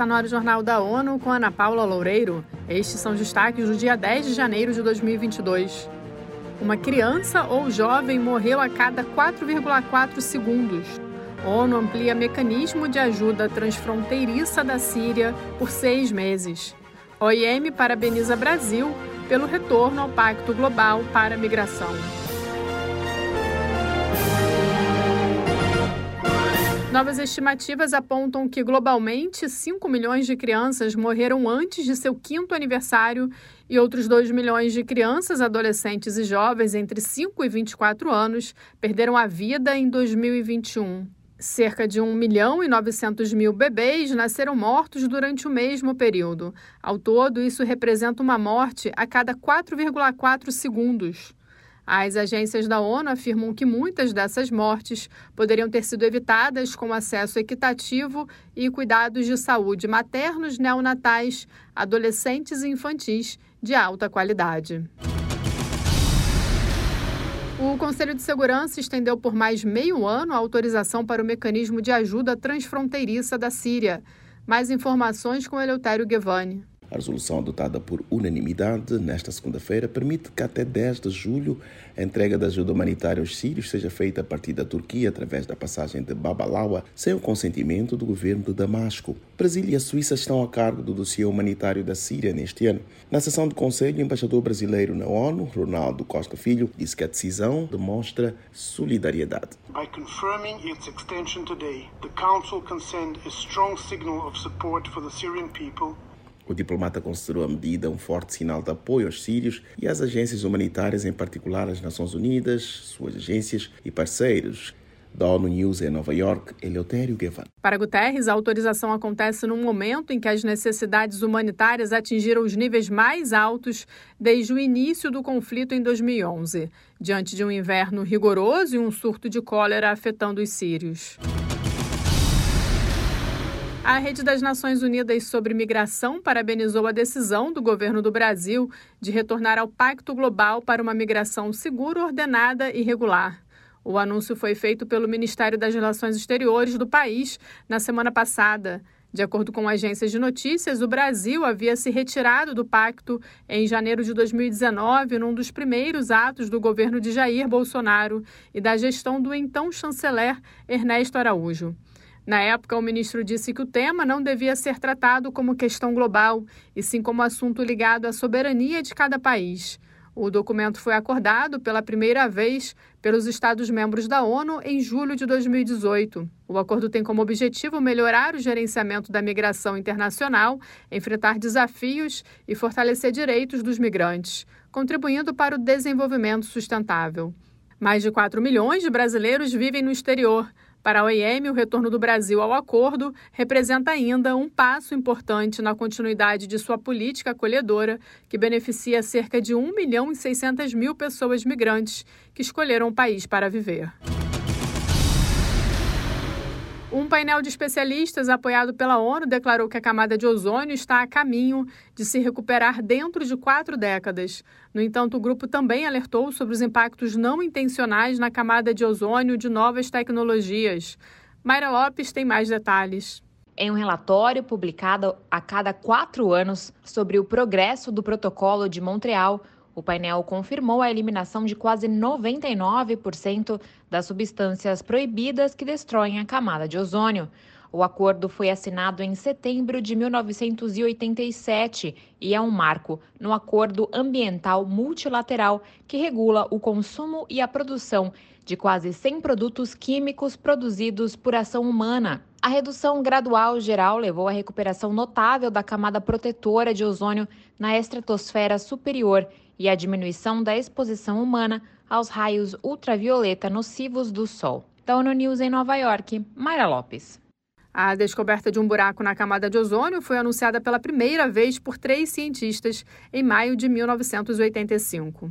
Está no ar o Jornal da ONU com Ana Paula Loureiro. Estes são os destaques do dia 10 de janeiro de 2022. Uma criança ou jovem morreu a cada 4,4 segundos. ONU amplia mecanismo de ajuda transfronteiriça da Síria por seis meses. OIM parabeniza Brasil pelo retorno ao Pacto Global para a Migração. Novas estimativas apontam que globalmente 5 milhões de crianças morreram antes de seu quinto aniversário e outros 2 milhões de crianças, adolescentes e jovens entre 5 e 24 anos perderam a vida em 2021. Cerca de 1 milhão e 900 mil bebês nasceram mortos durante o mesmo período. Ao todo, isso representa uma morte a cada 4,4 segundos. As agências da ONU afirmam que muitas dessas mortes poderiam ter sido evitadas com acesso equitativo e cuidados de saúde maternos, neonatais, adolescentes e infantis de alta qualidade. O Conselho de Segurança estendeu por mais meio ano a autorização para o mecanismo de ajuda transfronteiriça da Síria. Mais informações com Eleutério Guevani. A resolução adotada por unanimidade nesta segunda-feira permite que até 10 de julho a entrega de ajuda humanitária aos sírios seja feita a partir da Turquia através da passagem de Babalawa, sem o consentimento do governo de Damasco. Brasil e a Suíça estão a cargo do dossiê humanitário da Síria neste ano. Na sessão do Conselho, o embaixador brasileiro na ONU, Ronaldo Costa Filho, disse que a decisão demonstra solidariedade. By confirming its extension today, the Council can send a strong signal of support for the Syrian people o diplomata considerou a medida um forte sinal de apoio aos sírios e às agências humanitárias, em particular as Nações Unidas, suas agências e parceiros. Da ONU News em Nova York, Eleutério Guevara. Para Guterres, a autorização acontece num momento em que as necessidades humanitárias atingiram os níveis mais altos desde o início do conflito em 2011, diante de um inverno rigoroso e um surto de cólera afetando os sírios. A Rede das Nações Unidas sobre Migração parabenizou a decisão do governo do Brasil de retornar ao Pacto Global para uma migração segura, ordenada e regular. O anúncio foi feito pelo Ministério das Relações Exteriores do país na semana passada. De acordo com agências de notícias, o Brasil havia se retirado do pacto em janeiro de 2019, num dos primeiros atos do governo de Jair Bolsonaro e da gestão do então chanceler Ernesto Araújo. Na época, o ministro disse que o tema não devia ser tratado como questão global, e sim como assunto ligado à soberania de cada país. O documento foi acordado pela primeira vez pelos Estados-membros da ONU em julho de 2018. O acordo tem como objetivo melhorar o gerenciamento da migração internacional, enfrentar desafios e fortalecer direitos dos migrantes, contribuindo para o desenvolvimento sustentável. Mais de 4 milhões de brasileiros vivem no exterior. Para a OIM, o retorno do Brasil ao acordo representa ainda um passo importante na continuidade de sua política acolhedora, que beneficia cerca de 1 milhão e 600 mil pessoas migrantes que escolheram o país para viver. Um painel de especialistas apoiado pela ONU declarou que a camada de ozônio está a caminho de se recuperar dentro de quatro décadas. No entanto, o grupo também alertou sobre os impactos não intencionais na camada de ozônio de novas tecnologias. Mayra Lopes tem mais detalhes. Em um relatório publicado a cada quatro anos sobre o progresso do Protocolo de Montreal, o painel confirmou a eliminação de quase 99% das substâncias proibidas que destroem a camada de ozônio. O acordo foi assinado em setembro de 1987 e é um marco no Acordo Ambiental Multilateral que regula o consumo e a produção de quase 100 produtos químicos produzidos por ação humana. A redução gradual geral levou à recuperação notável da camada protetora de ozônio na estratosfera superior e a diminuição da exposição humana aos raios ultravioleta nocivos do Sol. Da ONU News em Nova York, Mayra Lopes. A descoberta de um buraco na camada de ozônio foi anunciada pela primeira vez por três cientistas em maio de 1985.